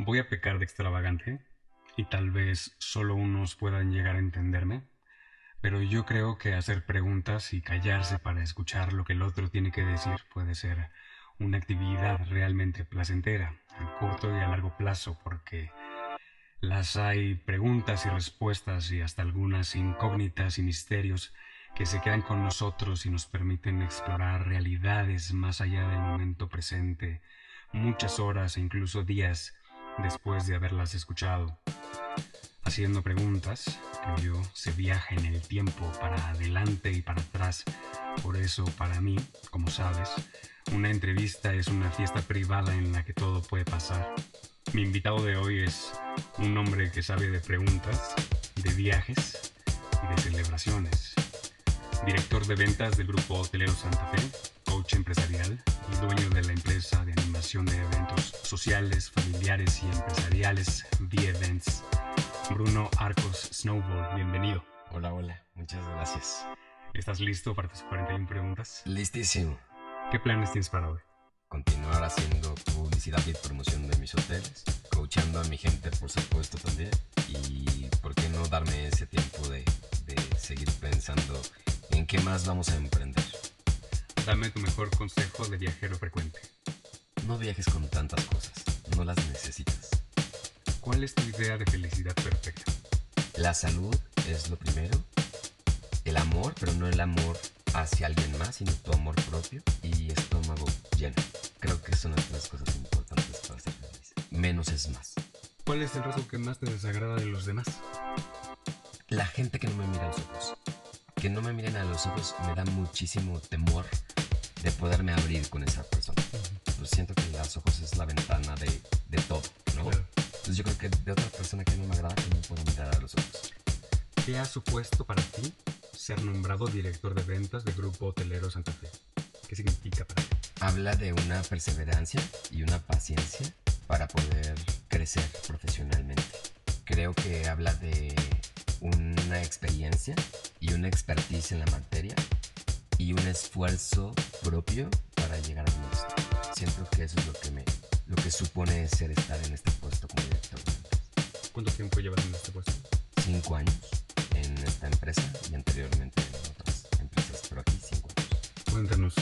Voy a pecar de extravagante y tal vez solo unos puedan llegar a entenderme, pero yo creo que hacer preguntas y callarse para escuchar lo que el otro tiene que decir puede ser una actividad realmente placentera, a corto y a largo plazo, porque las hay preguntas y respuestas y hasta algunas incógnitas y misterios que se quedan con nosotros y nos permiten explorar realidades más allá del momento presente, muchas horas e incluso días después de haberlas escuchado. Haciendo preguntas, creo, se viaja en el tiempo para adelante y para atrás. Por eso, para mí, como sabes, una entrevista es una fiesta privada en la que todo puede pasar. Mi invitado de hoy es un hombre que sabe de preguntas, de viajes y de celebraciones. Director de ventas del grupo hotelero Santa Fe, coach empresarial y dueño de la empresa de animación de eventos sociales, familiares y empresariales V-Events. Bruno Arcos Snowball, bienvenido. Hola, hola, muchas gracias. ¿Estás listo para tus 41 preguntas? Listísimo. ¿Qué planes tienes para hoy? Continuar haciendo publicidad y promoción de mis hoteles, coachando a mi gente por supuesto también y por qué no darme ese tiempo de, de seguir pensando en qué más vamos a emprender. Dame tu mejor consejo de viajero frecuente. No viajes con tantas cosas, no las necesitas. ¿Cuál es tu idea de felicidad perfecta? La salud es lo primero, el amor, pero no el amor hacia alguien más, sino tu amor propio y estómago lleno. Creo que son las cosas importantes para ser feliz. Menos es más. ¿Cuál es el rasgo que más te desagrada de los demás? La gente que no me mira a los ojos. Que no me miren a los ojos me da muchísimo temor de poderme abrir con esa persona. Pues siento que los ojos es la ventana de, de todo, ¿no? Claro. Entonces yo creo que de otra persona que no me agrada que no puedo mirar a los ojos. ¿Qué ha supuesto para ti ser nombrado director de ventas del grupo hotelero Santa Fe? ¿Qué significa para ti? Habla de una perseverancia y una paciencia para poder crecer profesionalmente. Creo que habla de una experiencia y una expertise en la materia y un esfuerzo propio para llegar a estoy. Siento que eso es lo que me lo que supone ser estar en este puesto como director. ¿Cuánto tiempo llevas en este puesto? Cinco años en esta empresa y anteriormente en otras empresas, pero aquí cinco años. Cuéntanos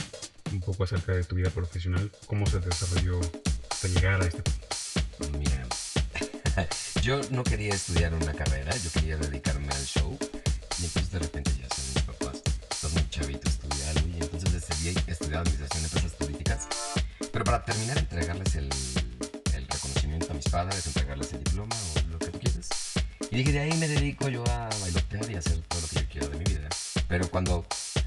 un poco acerca de tu vida profesional, cómo se desarrolló hasta llegar a este punto. Mira, yo no quería estudiar una carrera, yo quería dedicarme al show. Y entonces de repente ya son estudiar administración de empresas turísticas. Pero para terminar, entregarles el, el reconocimiento a mis padres, entregarles el diploma o lo que tú quieras. Y dije, de ahí me dedico yo a bailotear y a hacer todo lo que yo quiero de mi vida. Pero cuando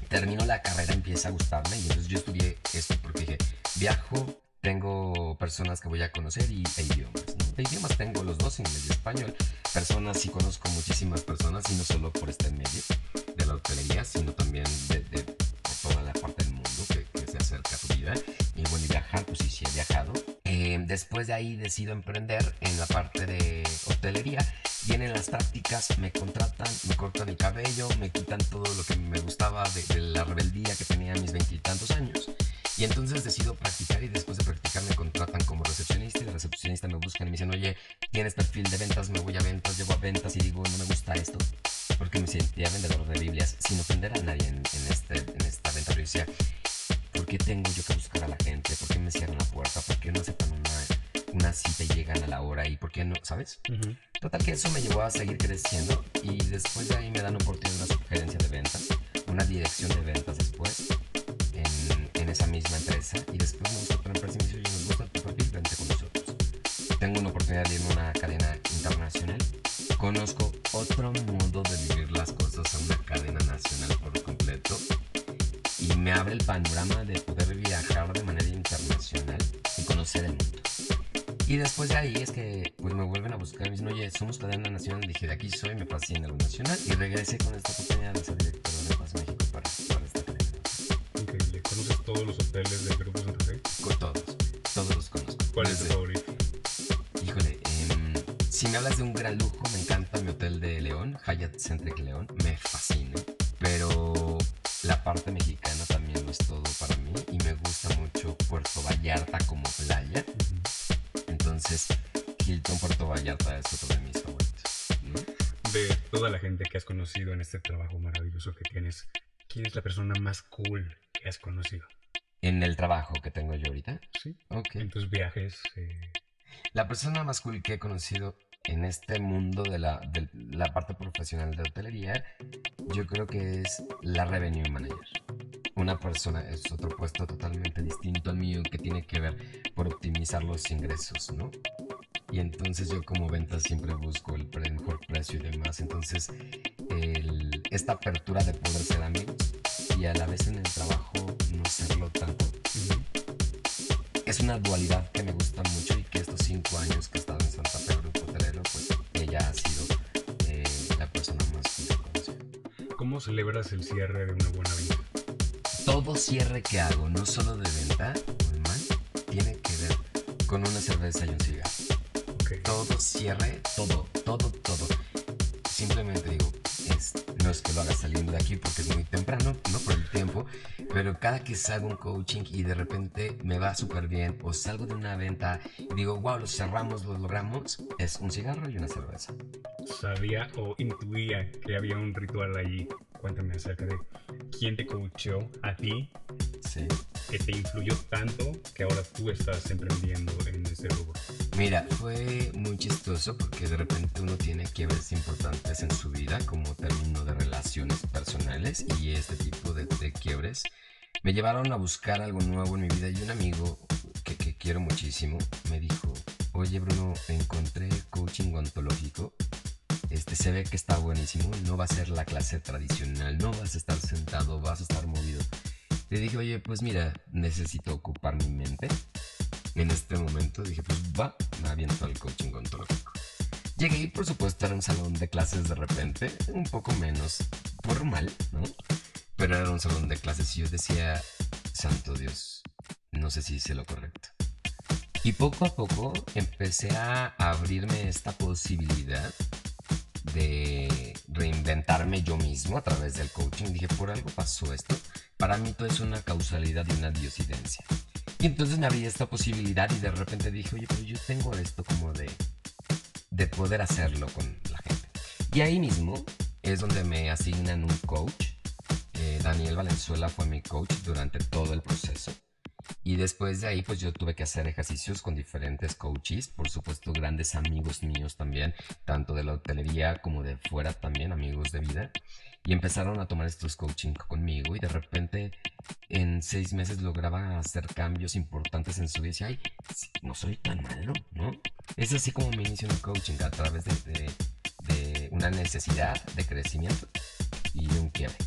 termino la carrera empieza a gustarme y entonces yo estudié esto porque dije, viajo, tengo personas que voy a conocer y, e idiomas. ¿no? De idiomas tengo los dos, inglés y español. Personas, sí conozco muchísimas personas y no solo por este medio de la hotelería, sino también de, de- de toda la parte vida. Y bueno, y viajar, pues sí, sí he viajado. Eh, después de ahí decido emprender en la parte de hotelería. Vienen las prácticas, me contratan, me cortan el cabello, me quitan todo lo que me gustaba de, de la rebeldía que tenía a mis veintitantos años. Y entonces decido practicar y después de practicar me contratan como recepcionista y de recepcionista me buscan y me dicen, oye, tienes perfil de ventas, me voy a ventas, llego a ventas y digo, no me gusta esto. Porque me sentía vendedor de Biblias sin ofender a nadie en, en este, en esta venta. Pero yo decía, ¿por qué tengo yo que buscar a la gente? ¿Por qué me cierran la puerta? ¿Por qué no aceptan una, una cita y llegan a la hora? ¿Y por qué no? ¿Sabes? Total que eso me llevó a seguir creciendo y después de ahí me dan oportunidad de una sugerencia de ventas, una dirección de ventas después en, en esa misma empresa y después me busca otra empresa y me dice, oye, nos gusta tu perfil, vente con nosotros. Tengo una oportunidad de irme a una cadena internacional. Conozco otro modo de vivir las cosas a una cadena nacional me abre el panorama de poder viajar de manera internacional y conocer el mundo. Y después de ahí es que pues, me vuelven a buscar y me dicen, oye, somos cadena nacional. Dije, de aquí soy, me fascina lo nacional. Y regresé con esta oportunidad de ser director de Paz México para, para esta cadena. Increíble. ¿Conoces todos los hoteles del grupo Santa Fe? Con todos, todos los conozco. ¿Cuál es tu Desde- favorito? Híjole, em, si me hablas de un gran lujo, me encanta mi hotel de León, Hyatt Centric León, me fascina. La parte mexicana también lo es todo para mí y me gusta mucho Puerto Vallarta como playa. Entonces, Hilton Puerto Vallarta es otro de mis favoritos. ¿no? De toda la gente que has conocido en este trabajo maravilloso que tienes, ¿quién es la persona más cool que has conocido? En el trabajo que tengo yo ahorita. Sí. Ok. En tus viajes. eh, La persona más cool que he conocido en este mundo de la, de la parte profesional de hotelería, yo creo que es la Revenue Manager. Una persona, es otro puesto totalmente distinto al mío que tiene que ver por optimizar los ingresos, ¿no? Y entonces yo como venta siempre busco el mejor precio y demás. Entonces, el- esta apertura de poder ser amigos y a la vez en el trabajo no serlo tanto es una dualidad que me gusta mucho y que estos cinco años que ella ha sido eh, la persona más. ¿Cómo celebras el cierre de una buena venta? Todo cierre que hago, no solo de venta, Olman, tiene que ver con una cerveza y un cigarro. Ok. Todo cierre, todo, todo, todo. Simplemente digo, es, no es que lo haga saliendo de aquí porque es muy temprano, no por el tiempo, pero cada que salgo un coaching y de repente me va súper bien o salgo de una venta y digo, wow, lo cerramos, lo logramos, es un cigarro y una cerveza. Sabía o intuía que había un ritual allí. Cuéntame acerca de quién te coachó a ti, Sí. que te influyó tanto que ahora tú estás emprendiendo en ese rubro. Mira, fue muy chistoso porque de repente uno tiene quiebres importantes en su vida como término de relaciones personales y este tipo de, de quiebres me llevaron a buscar algo nuevo en mi vida y un amigo que, que quiero muchísimo me dijo, oye Bruno, encontré coaching ontológico. Este se ve que está buenísimo, no va a ser la clase tradicional, no vas a estar sentado, vas a estar movido. Le dije, oye, pues mira, necesito ocupar mi mente en este momento dije, pues va, me aviento al coaching ontológico. Llegué por supuesto era un salón de clases de repente, un poco menos formal, ¿no? Pero era un salón de clases y yo decía, santo Dios, no sé si hice lo correcto. Y poco a poco empecé a abrirme esta posibilidad de reinventarme yo mismo a través del coaching. Dije, por algo pasó esto. Para mí todo es una causalidad y una diosidencia. Y entonces me abrí esta posibilidad y de repente dije, oye, pero yo tengo esto como de, de poder hacerlo con la gente. Y ahí mismo es donde me asignan un coach. Eh, Daniel Valenzuela fue mi coach durante todo el proceso. Y después de ahí, pues yo tuve que hacer ejercicios con diferentes coaches, por supuesto, grandes amigos míos también, tanto de la hotelería como de fuera también, amigos de vida. Y empezaron a tomar estos coaching conmigo y de repente en seis meses lograba hacer cambios importantes en su vida. Y decía, ay, no soy tan malo, ¿no? Es así como me inicio en el coaching, a través de una necesidad de crecimiento y de un quiebre.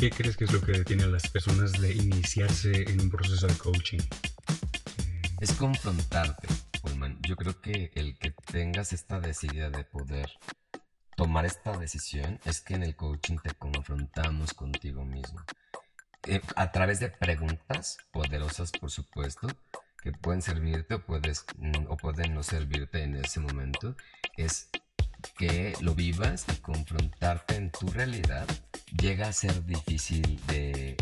¿Qué crees que es lo que detiene a las personas de iniciarse en un proceso de coaching? Eh, Es confrontarte, Pullman. Yo creo que el que tengas esta decidida de poder tomar esta decisión es que en el coaching te confrontamos contigo mismo. Eh, a través de preguntas poderosas, por supuesto, que pueden servirte o, o pueden no servirte en ese momento, es que lo vivas y confrontarte en tu realidad llega a ser difícil de,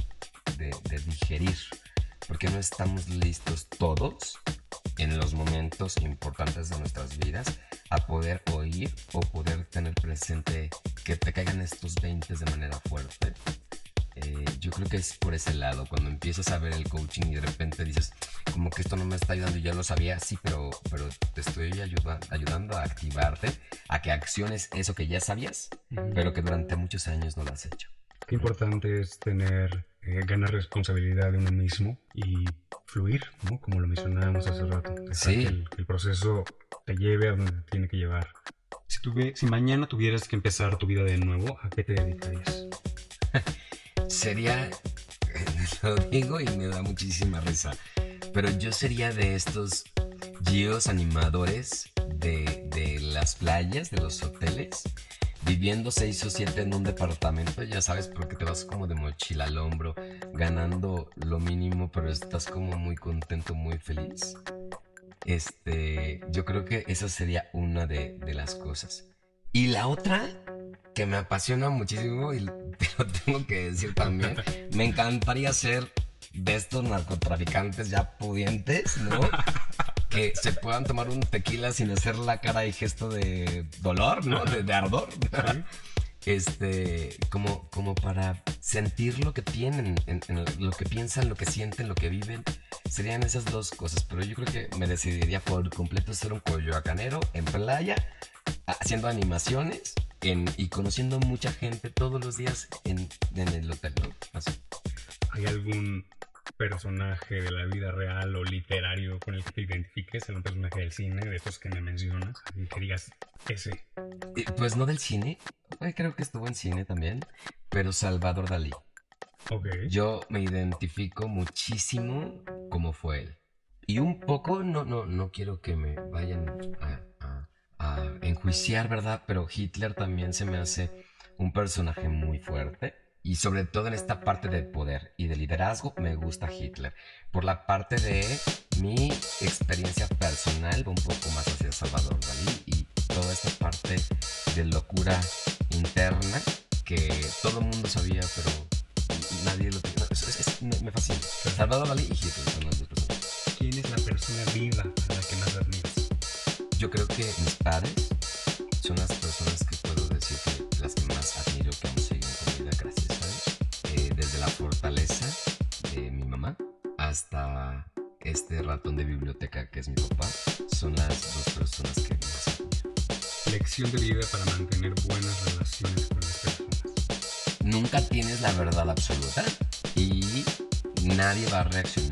digerir, porque no estamos listos todos en los momentos importantes de nuestras vidas a poder oír o poder tener presente que te caigan estos 20 de manera fuerte. Eh, yo creo que es por ese lado, cuando empiezas a ver el coaching y de repente dices, como que esto no me está ayudando, y ya lo sabía, sí, pero, pero te estoy ayuda- ayudando a activarte, a que acciones eso que ya sabías, pero que durante muchos años no lo has hecho. Qué importante es tener, eh, ganar responsabilidad de uno mismo y fluir, ¿no? Como lo mencionábamos hace rato. Sí. Que el, que el proceso te lleve a donde te tiene que llevar. Si, tuve- si mañana tuvieras que empezar tu vida de nuevo, ¿a qué te dedicarías? Sería, lo digo y me da muchísima risa, pero yo sería de estos geos animadores de, de las playas, de los hoteles, viviendo seis o siete en un departamento, ya sabes, porque te vas como de mochila al hombro, ganando lo mínimo, pero estás como muy contento, muy feliz. Este, yo creo que esa sería una de, de las cosas. Y la otra, que me apasiona muchísimo y lo tengo que decir también, me encantaría ser de estos narcotraficantes ya pudientes, ¿no? que se puedan tomar un tequila sin hacer la cara y gesto de dolor, ¿no? De, ardor. Este, como, como para sentir lo que tienen, lo que piensan, lo que sienten, lo que viven. Serían esas dos cosas, pero yo creo que me decidiría por completo ser un coyoacanero en playa, haciendo animaciones y conociendo mucha gente todos los días en, el hotel, ¿Hay algún personaje de la vida real o literario con el que te identifiques, algún personaje del cine, de esos que me mencionas, y que digas ese? Pues no del cine, creo que estuvo en cine también, pero Salvador Dalí. Okay. Yo me identifico muchísimo como fue él. Y un poco, no, no, no quiero que me vayan a, enjuiciar, ¿verdad? Pero Hitler también se me hace un personaje muy fuerte y sobre todo en esta parte de poder y de liderazgo me gusta Hitler. Por la parte de mi experiencia personal, un poco más hacia Salvador Dalí y toda esta parte de locura interna que todo el mundo sabía, pero nadie lo tenía. me, fascina. Salvador Dalí y Hitler son las dos personas. ¿Quién es la persona viva la que más admiras? Yo creo que mis padres son las personas que puedo decir que las que más admiro que han seguido con vida, gracias a eh, desde la fortaleza de mi mamá hasta este ratón de biblioteca que es mi papá, son las dos personas que más admiro. Lección de vida para mantener buenas relaciones con las personas. Nunca tienes la verdad absoluta y nadie va a reaccionar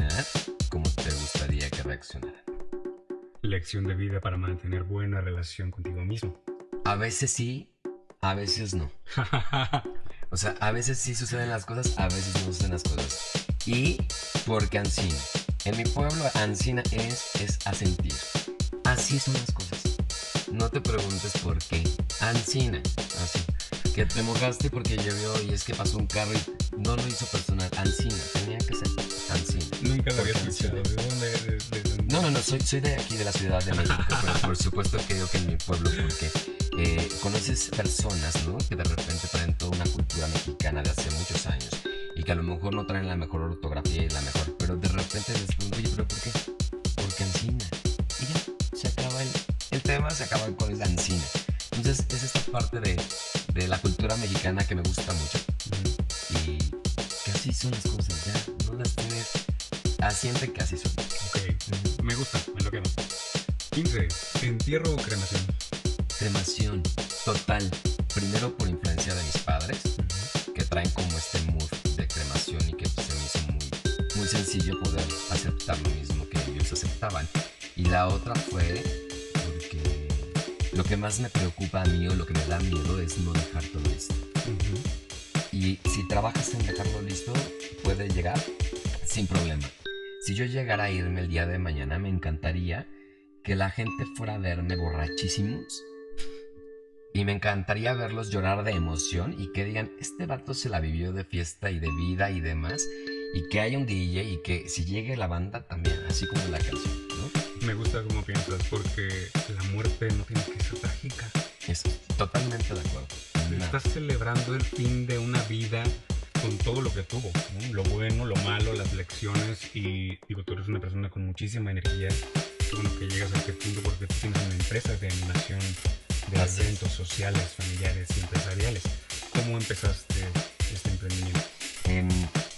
Lección de vida para mantener buena relación contigo mismo. A veces sí, a veces no. o sea, a veces sí suceden las cosas, a veces no suceden las cosas. Y porque Ancina. En mi pueblo, Ancina es, es asentir. Así son las cosas. No te preguntes por qué. Ancina. Así. Que te mojaste porque llovió y es que pasó un carro y no lo hizo personal. Ancina. Tenía que ser Ancina. Nunca lo había escuchado. ¿De dónde? No, no, no. Soy, soy de aquí, de la Ciudad de México. pero por supuesto que yo que en mi pueblo porque eh, conoces personas, ¿no? Que de repente traen toda una cultura mexicana de hace muchos años y que a lo mejor no traen la mejor ortografía y la mejor, pero de repente les pregunto, oye, ¿pero por qué? Porque encina. Y ya, se acaba el, el tema, se acaba con esa encina. Entonces, es esta parte de, de la cultura mexicana que me gusta mucho. Y que así son las cosas, ya, no las tienes. Asiente que así son. Ok, me gusta, me lo quedo. 15. ¿Entierro o cremación? Cremación, total. Primero por influencia de mis padres, que traen como este mood de cremación y que se me hizo muy, muy sencillo poder aceptar lo mismo que ellos aceptaban. Y la otra fue porque lo que más me preocupa a mí o lo que me da miedo es no dejar todo esto. Y si trabajas en dejarlo listo, puede llegar sin problema. Si yo llegara a irme el día de mañana, me encantaría que la gente fuera a verme borrachísimos y me encantaría verlos llorar de emoción y que digan, este vato se la vivió de fiesta y de vida y demás. Y que haya un DJ y que si llegue la banda también, así como la canción, ¿no? Me gusta cómo piensas, porque la muerte no tiene que ser trágica. Es totalmente de acuerdo. Estás celebrando el fin de una vida con todo lo que tuvo, lo bueno, lo malo, las lecciones y digo, tú eres una persona con muchísima energía, bueno que llegas a este punto porque tú tienes una empresa de animación de eventos sociales, familiares y empresariales. ¿Cómo empezaste este emprendimiento?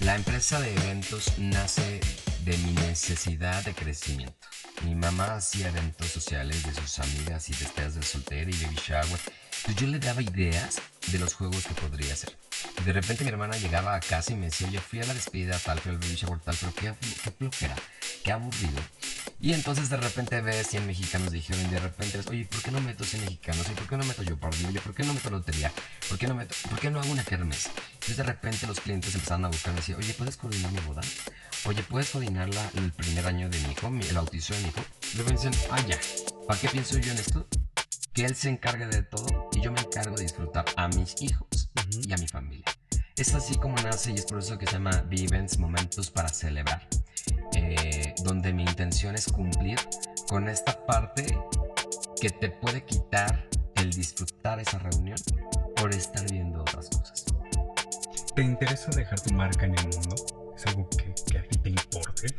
la empresa de eventos nace de mi necesidad de crecimiento. Mi mamá hacía eventos sociales de sus amigas y despedidas de soltera y baby shower. Pues yo le daba ideas de los juegos que podría hacer. Y de repente mi hermana llegaba a casa y me decía, yo fui a la despedida tal, fui al baby shower tal, pero qué, qué flojera, qué aburrido. Y entonces de repente ves 100 mexicanos dijeron, y de repente oye, ¿por qué no meto 100 mexicanos? ¿Y por qué no meto yo Oye, ¿por qué no meto lotería? ¿Por qué no meto, por qué no hago una kermes? Entonces de repente los clientes empezaron a buscarme y decían, oye, ¿puedes coordinar mi boda? Oye, ¿puedes coordinar el primer año de mi hijo, el bautizo de mi hijo? Luego me dicen, ah, ya, ¿para qué pienso yo en esto? Que él se encargue de todo y yo me encargo de disfrutar a mis hijos y a mi familia. Es así como nace y es por eso que se llama Vivens Momentos para Celebrar. Eh, donde mi intención es cumplir con esta parte que te puede quitar el disfrutar esa reunión por estar viendo otras cosas. ¿Te interesa dejar tu marca en el mundo? ¿Es algo que, a ti te importe?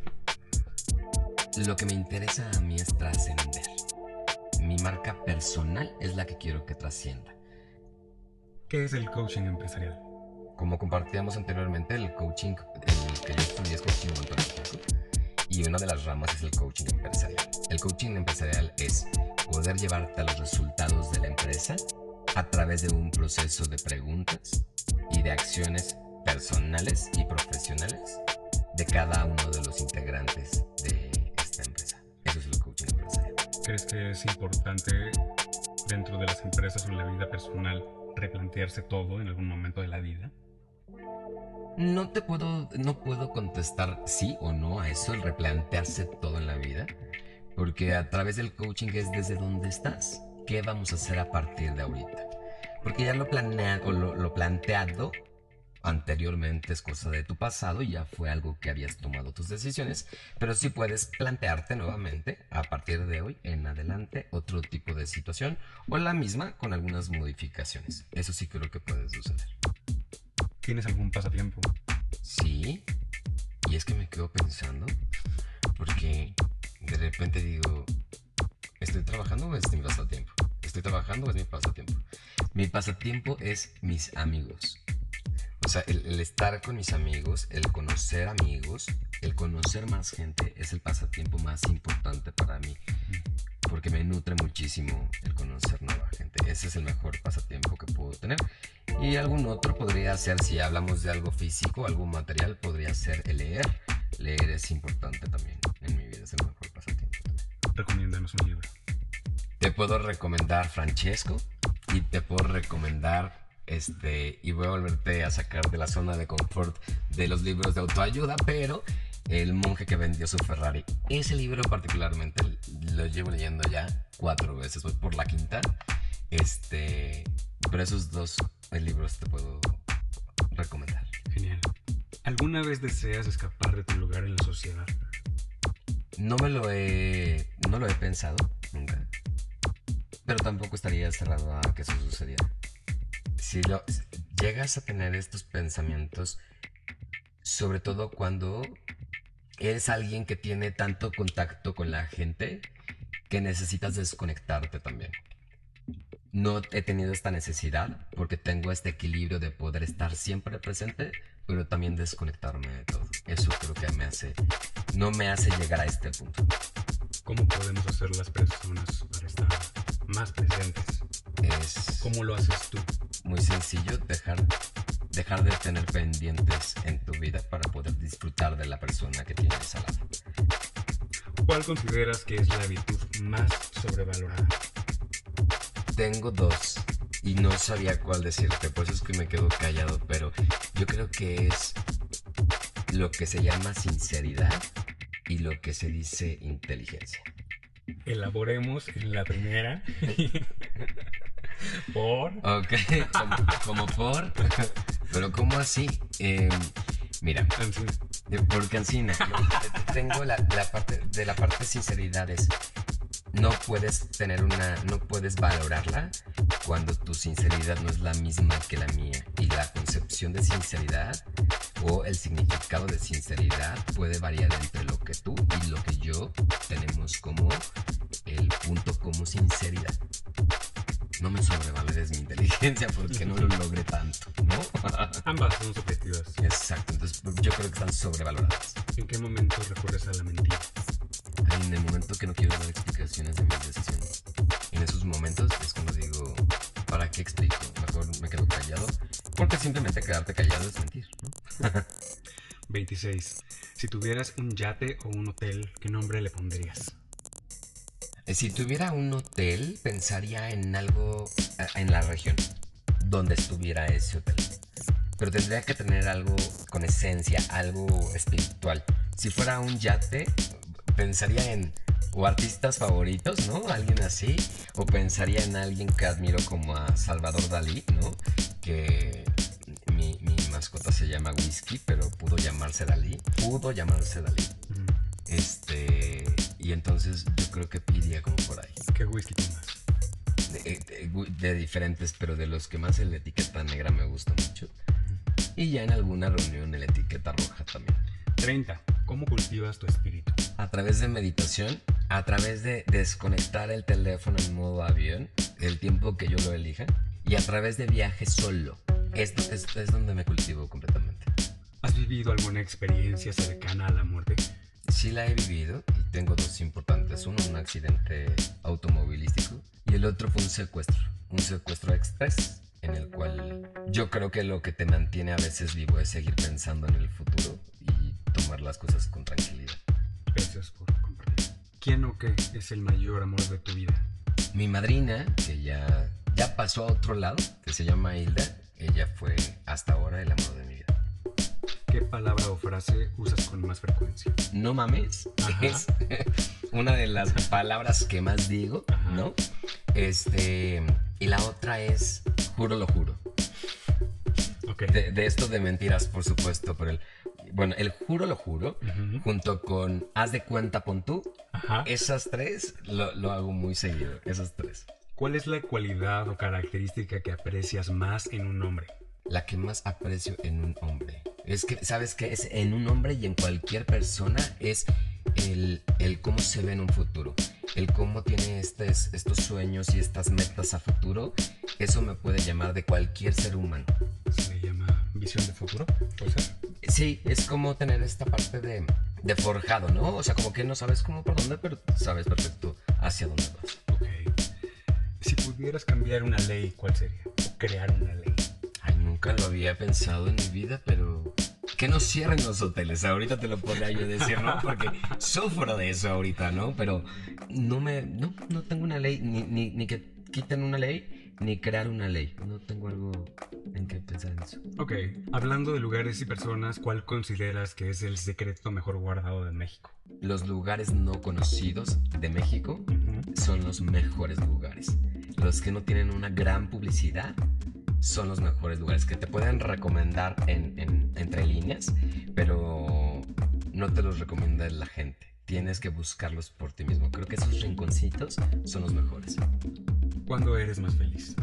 Lo que me interesa a mí es trascender. Mi marca personal es la que quiero que trascienda. ¿Qué es el coaching empresarial? Como compartíamos anteriormente, el coaching, el que yo estudié es coaching ontológico y una de las ramas es el coaching empresarial. El coaching empresarial es poder llevarte a los resultados de la empresa a través de un proceso de preguntas y de acciones personales y profesionales de cada uno de los integrantes de ¿Crees que es importante dentro de las empresas o en la vida personal replantearse todo en algún momento de la vida? No te puedo, no puedo contestar sí o no a eso, el replantearse todo en la vida, porque a través del coaching es desde dónde estás, qué vamos a hacer a partir de ahorita. Porque ya lo planeado, lo, lo planteado anteriormente es cosa de tu pasado y ya fue algo que habías tomado tus decisiones, pero sí puedes plantearte nuevamente a partir de hoy en adelante otro tipo de situación o la misma con algunas modificaciones. Eso sí creo que puede suceder. ¿Tienes algún pasatiempo? Sí, y es que me quedo pensando porque de repente digo, ¿estoy trabajando o es mi pasatiempo? ¿Estoy trabajando o es mi pasatiempo? Mi pasatiempo es mis amigos. O sea, el, estar con mis amigos, el conocer amigos, el conocer más gente es el pasatiempo más importante para mí. Porque me nutre muchísimo el conocer nueva gente. Ese es el mejor pasatiempo que puedo tener. Y algún otro podría ser, si hablamos de algo físico, algo material, podría ser el leer. Leer es importante también en mi vida, es el mejor pasatiempo. Recomiéndanos un libro. Te puedo recomendar Francesco y te puedo recomendar este, y voy a volverte a sacar de la zona de confort de los libros de autoayuda, pero El monje que vendió su Ferrari. Ese libro particularmente lo llevo leyendo ya cuatro veces, voy por la quinta. Este, pero esos dos libros te puedo recomendar. Genial. ¿Alguna vez deseas escapar de tu lugar en la sociedad? No me lo he, no lo he pensado nunca, pero tampoco estaría cerrado a que eso sucediera si llegas a tener estos pensamientos, sobre todo cuando eres alguien que tiene tanto contacto con la gente que necesitas desconectarte también. No he tenido esta necesidad porque tengo este equilibrio de poder estar siempre presente, pero también desconectarme de todo. Eso creo que me hace, no me hace llegar a este punto. ¿Cómo podemos hacer las personas para estar más presentes? Es ¿Cómo lo haces tú? muy sencillo dejar, dejar de tener pendientes en tu vida para poder disfrutar de la persona que tienes al lado. ¿Cuál consideras que es la virtud más sobrevalorada? Tengo dos y no sabía cuál decirte, por eso es que me quedo callado, pero yo creo que es lo que se llama sinceridad y lo que se dice inteligencia. Elaboremos en la primera. ¿Por? Ok, como, por. Pero ¿cómo así? Eh, mira, por cancina. Tengo la, parte de la parte de sinceridad es no puedes tener una, no puedes valorarla cuando tu sinceridad no es la misma que la mía y la concepción de sinceridad o el significado de sinceridad puede variar entre lo que tú y lo que yo tenemos como el punto como sinceridad no me sobrevalores mi inteligencia porque no lo logré tanto, ¿no? Ambas son subjetivas. Exacto, entonces yo creo que están sobrevaloradas. ¿En qué momento recurres a la mentira? En el momento que no quiero dar explicaciones de mis decisiones. En esos momentos es cuando digo, ¿para qué explico? Mejor me quedo callado. Porque simplemente quedarte callado es mentir, ¿no? 26. Si tuvieras un yate o un hotel, ¿qué nombre le pondrías? Eh, si tuviera un hotel, pensaría en algo eh, en la región donde estuviera ese hotel. Pero tendría que tener algo con esencia, algo espiritual. Si fuera un yate, pensaría en o artistas favoritos, ¿no? Alguien así. O pensaría en alguien que admiro como a Salvador Dalí, ¿no? Que mi, mascota se llama Whisky, pero pudo llamarse Dalí. Pudo llamarse Dalí. Este y entonces yo creo que iría como por ahí. ¿Qué whisky tomas? De, de, diferentes, pero de los que más en la etiqueta negra me gusta mucho. Y ya en alguna reunión en la etiqueta roja también. 30. ¿Cómo cultivas tu espíritu? a través de meditación, a través de desconectar el teléfono en modo avión, el tiempo que yo lo elija, y a través de viaje solo. Esto, es donde me cultivo completamente. ¿Has vivido alguna experiencia cercana a la muerte? Sí la he vivido tengo dos importantes. Uno, un accidente automovilístico y el otro fue un secuestro. Un secuestro express en el cual yo creo que lo que te mantiene a veces vivo es seguir pensando en el futuro y tomar las cosas con tranquilidad. Gracias por compartir. ¿Quién o qué es el mayor amor de tu vida? Mi madrina, que ya, ya pasó a otro lado, que se llama Hilda, ella fue hasta ahora el amor de mi. ¿Qué palabra o frase usas con más frecuencia? No mames, Ajá. es una de las palabras que más digo, Ajá. ¿no? Este, y la otra es juro lo juro. Ok. De, de esto de mentiras, por supuesto, pero el, bueno, el juro lo juro, junto con haz de cuenta pon tú, Ajá. esas tres lo, lo hago muy seguido, esas tres. ¿Cuál es la cualidad o característica que aprecias más en un hombre? La que más aprecio en un hombre. Es que, ¿sabes qué? Es en un hombre y en cualquier persona es el, el cómo se ve en un futuro. El cómo tiene estes- estos sueños y estas metas a futuro. Eso me puede llamar de cualquier ser humano. Se le llama visión de futuro. ¿Puede ser? Sí, es como tener esta parte de, de forjado, ¿no? O sea, como que no sabes cómo por dónde, pero sabes perfecto hacia dónde vas. Ok. Si pudieras cambiar una ley, ¿cuál sería? O crear una ley. Ay, nunca lo había pensado en mi vida, pero que no cierren los hoteles. Ahorita te lo podría yo decir, ¿no? Porque sufro de eso ahorita, ¿no? Pero no me, no, no tengo una ley, ni, ni, ni que quiten una ley, ni crear una ley. No tengo algo en que pensar en eso. Ok. Hablando de lugares y personas, ¿cuál consideras que es el secreto mejor guardado de México? Los lugares no conocidos de México son los mejores lugares. Los que no tienen una gran publicidad son los mejores lugares que te pueden recomendar en, en- entre líneas, pero no te los recomienda la gente. Tienes que buscarlos por ti mismo. Creo que esos rinconcitos son los mejores. ¿Cuándo eres más feliz?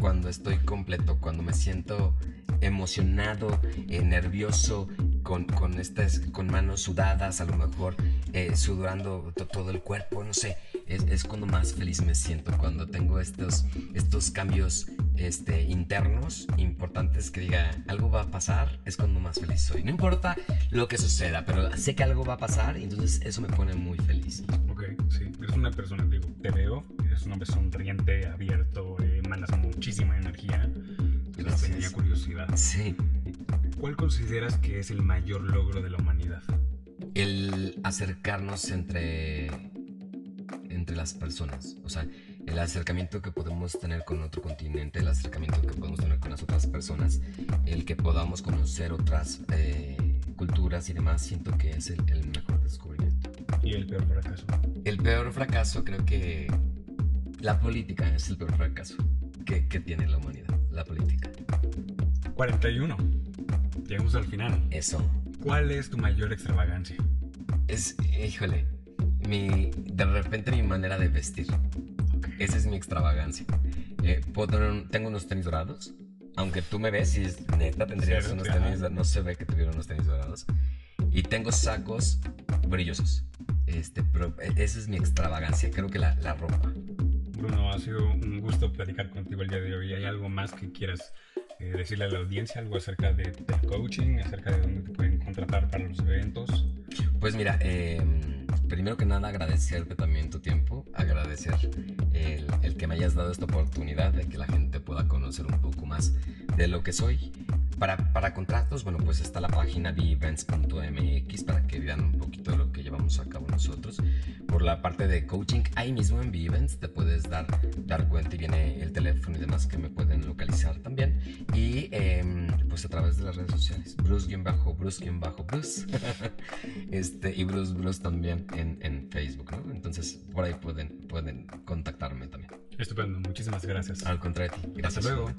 Cuando estoy completo, cuando me siento emocionado, eh, nervioso, con, con, estas, con manos sudadas, a lo mejor eh, sudando to- todo el cuerpo, no sé. Es, es cuando más feliz me siento, cuando tengo estos, estos cambios este, internos importantes que diga algo va a pasar, es cuando más feliz soy. No importa lo que suceda, pero sé que algo va a pasar y entonces eso me pone muy feliz. Ok, sí. Eres una persona, digo, te veo, eres un hombre sonriente, abierto, eh, emanas muchísima energía. Gracias. tenía curiosidad. Sí. ¿Cuál consideras que es el mayor logro de la humanidad? el acercarnos entre, entre las personas. O sea, el acercamiento que podemos tener con otro continente, el acercamiento que podemos tener con las otras personas, el que podamos conocer otras eh, culturas y demás, siento que es el, el mejor descubrimiento. Y el peor fracaso. El peor fracaso creo que la política es el peor fracaso que, que tiene la humanidad, la política. 41. Llegamos al final. Eso. ¿Cuál es tu mayor extravagancia? Es, híjole, mi, de repente mi manera de vestir. Esa es mi extravagancia. Eh, puedo tener un- tengo unos tenis dorados. Aunque tú me ves y es neta tendrías unos ajá. tenis, no se ve que tuviera unos tenis dorados. Y tengo sacos brillosos. Este, pero eh, esa es mi extravagancia, creo que la, la ropa. Bruno, ha sido un gusto platicar contigo el día de hoy. ¿Hay algo más que quieras eh, decirle a la audiencia? ¿Algo acerca de, del coaching? ¿Acerca de dónde te pueden contratar para los eventos? Pues mira, eh, primero que nada agradecerte también tu tiempo, agradecer el, que me hayas dado esta oportunidad de que la gente pueda conocer un poco más de lo que soy. Para, para contratos, bueno, pues está la página beevents.mx para que vean un poquito de lo que llevamos a cabo nosotros. Por la parte de coaching, ahí mismo en Beevents te puedes dar, dar cuenta y viene el teléfono y demás que me pueden localizar también. Pues a través de las redes sociales, Bruce-Bruce-Bruce. este, y Bruce Bruce también en, en Facebook, ¿no? Entonces por ahí pueden, pueden contactarme también. Estupendo, muchísimas gracias. Al contrario ti. Hasta Gracias. luego.